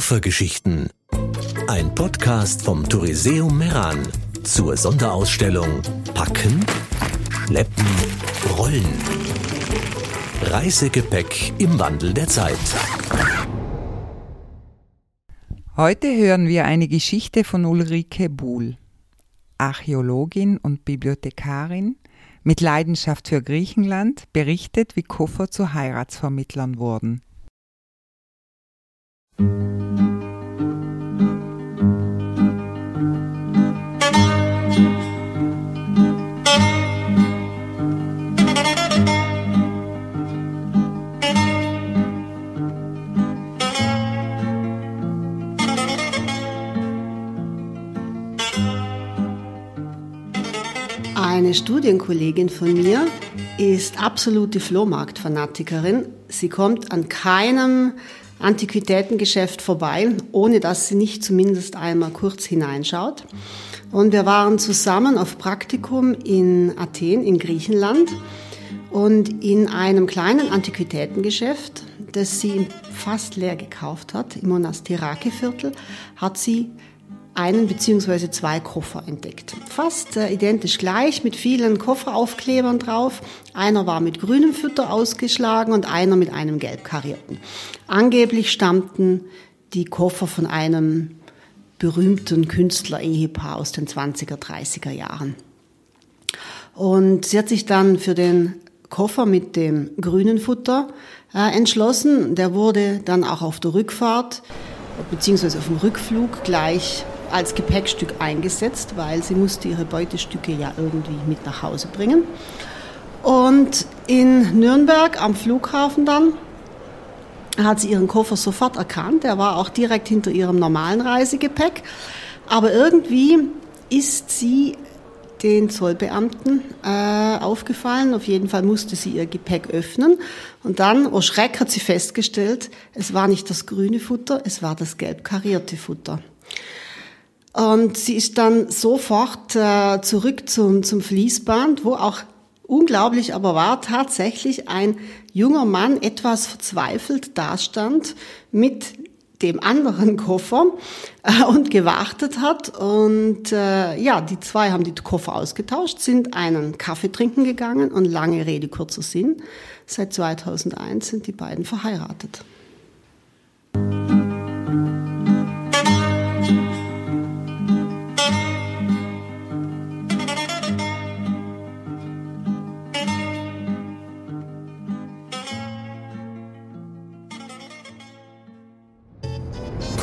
Koffergeschichten. Ein Podcast vom Touriseum Meran zur Sonderausstellung Packen, Schleppen, Rollen. Reisegepäck im Wandel der Zeit. Heute hören wir eine Geschichte von Ulrike Buhl, Archäologin und Bibliothekarin mit Leidenschaft für Griechenland, berichtet, wie Koffer zu Heiratsvermittlern wurden. Eine Studienkollegin von mir ist absolute Flohmarktfanatikerin. Sie kommt an keinem Antiquitätengeschäft vorbei, ohne dass sie nicht zumindest einmal kurz hineinschaut. Und wir waren zusammen auf Praktikum in Athen in Griechenland und in einem kleinen Antiquitätengeschäft, das sie fast leer gekauft hat, im Monastirake-Viertel, hat sie einen beziehungsweise zwei Koffer entdeckt. Fast äh, identisch gleich mit vielen Kofferaufklebern drauf. Einer war mit grünem Fütter ausgeschlagen und einer mit einem gelb karierten. Angeblich stammten die Koffer von einem berühmten Künstler-Ehepaar aus den 20er, 30er Jahren. Und sie hat sich dann für den Koffer mit dem grünen Futter äh, entschlossen. Der wurde dann auch auf der Rückfahrt beziehungsweise auf dem Rückflug gleich als Gepäckstück eingesetzt, weil sie musste ihre Beutestücke ja irgendwie mit nach Hause bringen. Und in Nürnberg am Flughafen dann hat sie ihren Koffer sofort erkannt. Er war auch direkt hinter ihrem normalen Reisegepäck. Aber irgendwie ist sie den Zollbeamten äh, aufgefallen. Auf jeden Fall musste sie ihr Gepäck öffnen. Und dann, oh Schreck, hat sie festgestellt, es war nicht das grüne Futter, es war das gelb karierte Futter. Und sie ist dann sofort äh, zurück zum, zum Fließband, wo auch unglaublich aber war tatsächlich ein junger Mann etwas verzweifelt dastand mit dem anderen Koffer äh, und gewartet hat. Und äh, ja, die zwei haben die Koffer ausgetauscht, sind einen Kaffee trinken gegangen und lange Rede, kurzer Sinn. Seit 2001 sind die beiden verheiratet.